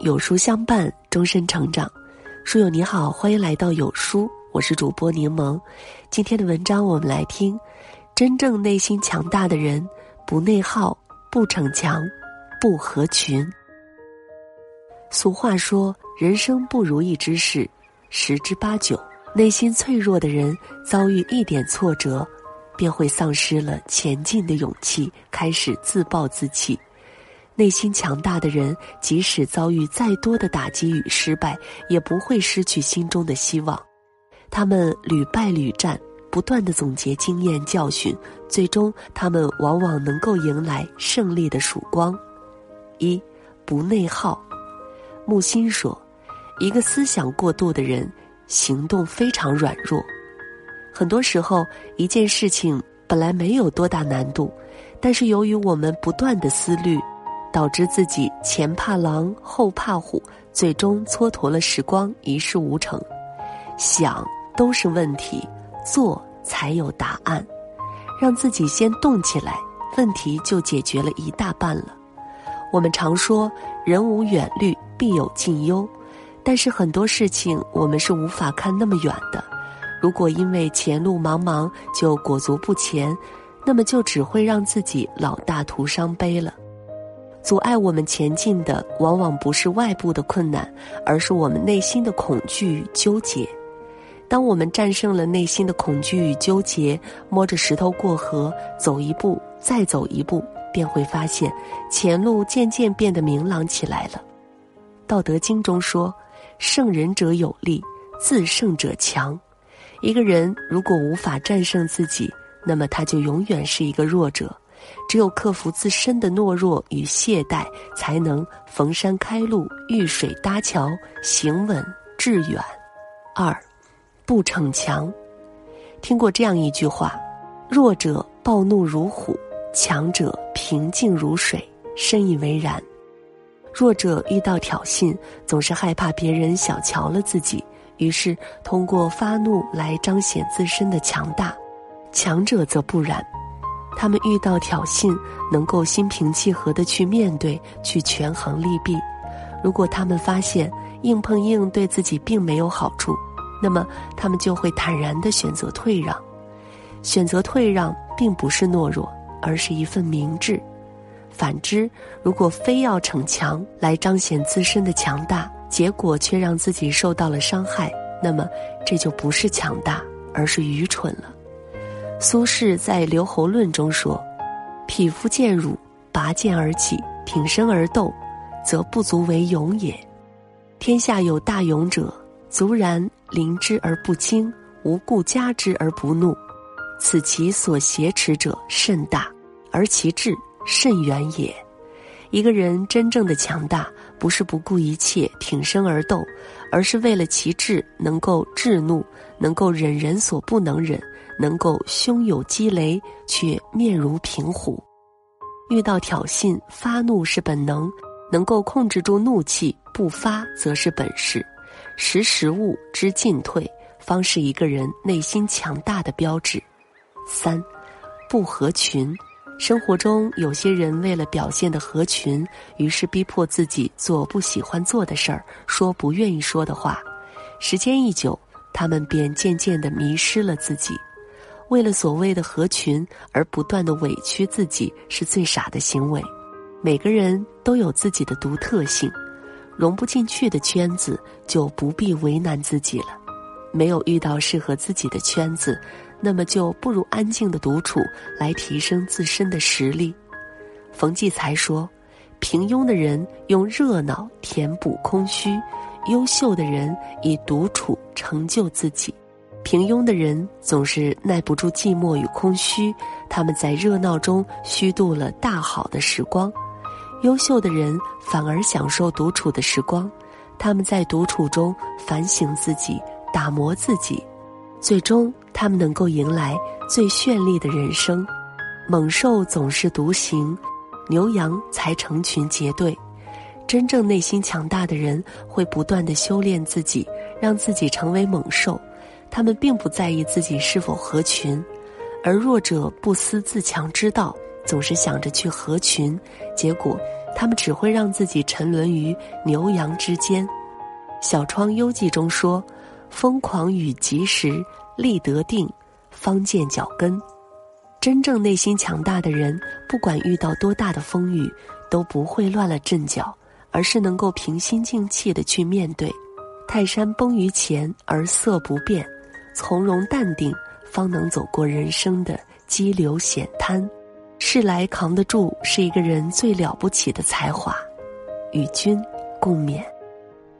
有书相伴，终身成长。书友你好，欢迎来到有书，我是主播柠檬。今天的文章我们来听：真正内心强大的人，不内耗，不逞强，不合群。俗话说，人生不如意之事十之八九。内心脆弱的人，遭遇一点挫折，便会丧失了前进的勇气，开始自暴自弃。内心强大的人，即使遭遇再多的打击与失败，也不会失去心中的希望。他们屡败屡战，不断的总结经验教训，最终他们往往能够迎来胜利的曙光。一，不内耗。木心说：“一个思想过度的人，行动非常软弱。很多时候，一件事情本来没有多大难度，但是由于我们不断的思虑。”导致自己前怕狼后怕虎，最终蹉跎了时光，一事无成。想都是问题，做才有答案。让自己先动起来，问题就解决了一大半了。我们常说“人无远虑，必有近忧”，但是很多事情我们是无法看那么远的。如果因为前路茫茫就裹足不前，那么就只会让自己老大徒伤悲了。阻碍我们前进的，往往不是外部的困难，而是我们内心的恐惧与纠结。当我们战胜了内心的恐惧与纠结，摸着石头过河，走一步再走一步，便会发现前路渐渐变得明朗起来了。道德经中说：“胜人者有力，自胜者强。”一个人如果无法战胜自己，那么他就永远是一个弱者。只有克服自身的懦弱与懈怠，才能逢山开路、遇水搭桥、行稳致远。二，不逞强。听过这样一句话：弱者暴怒如虎，强者平静如水。深以为然。弱者遇到挑衅，总是害怕别人小瞧了自己，于是通过发怒来彰显自身的强大；强者则不然。他们遇到挑衅，能够心平气和的去面对，去权衡利弊。如果他们发现硬碰硬对自己并没有好处，那么他们就会坦然的选择退让。选择退让并不是懦弱，而是一份明智。反之，如果非要逞强来彰显自身的强大，结果却让自己受到了伤害，那么这就不是强大，而是愚蠢了。苏轼在《留侯论》中说：“匹夫见辱，拔剑而起，挺身而斗，则不足为勇也。天下有大勇者，卒然临之而不惊，无故加之而不怒，此其所挟持者甚大，而其志甚远也。”一个人真正的强大，不是不顾一切挺身而斗，而是为了其志能够制怒，能够忍人所不能忍。能够胸有积雷却面如平虎，遇到挑衅发怒是本能，能够控制住怒气不发则是本事。识时务知进退，方是一个人内心强大的标志。三，不合群。生活中有些人为了表现的合群，于是逼迫自己做不喜欢做的事儿，说不愿意说的话。时间一久，他们便渐渐的迷失了自己。为了所谓的合群而不断的委屈自己，是最傻的行为。每个人都有自己的独特性，融不进去的圈子就不必为难自己了。没有遇到适合自己的圈子，那么就不如安静的独处来提升自身的实力。冯骥才说：“平庸的人用热闹填补空虚，优秀的人以独处成就自己。”平庸的人总是耐不住寂寞与空虚，他们在热闹中虚度了大好的时光；优秀的人反而享受独处的时光，他们在独处中反省自己、打磨自己，最终他们能够迎来最绚丽的人生。猛兽总是独行，牛羊才成群结队。真正内心强大的人会不断的修炼自己，让自己成为猛兽。他们并不在意自己是否合群，而弱者不思自强之道，总是想着去合群，结果他们只会让自己沉沦于牛羊之间。小窗幽记中说：“疯狂与及时，立得定，方见脚跟。”真正内心强大的人，不管遇到多大的风雨，都不会乱了阵脚，而是能够平心静气的去面对。泰山崩于前而色不变，从容淡定，方能走过人生的激流险滩。事来扛得住，是一个人最了不起的才华。与君共勉。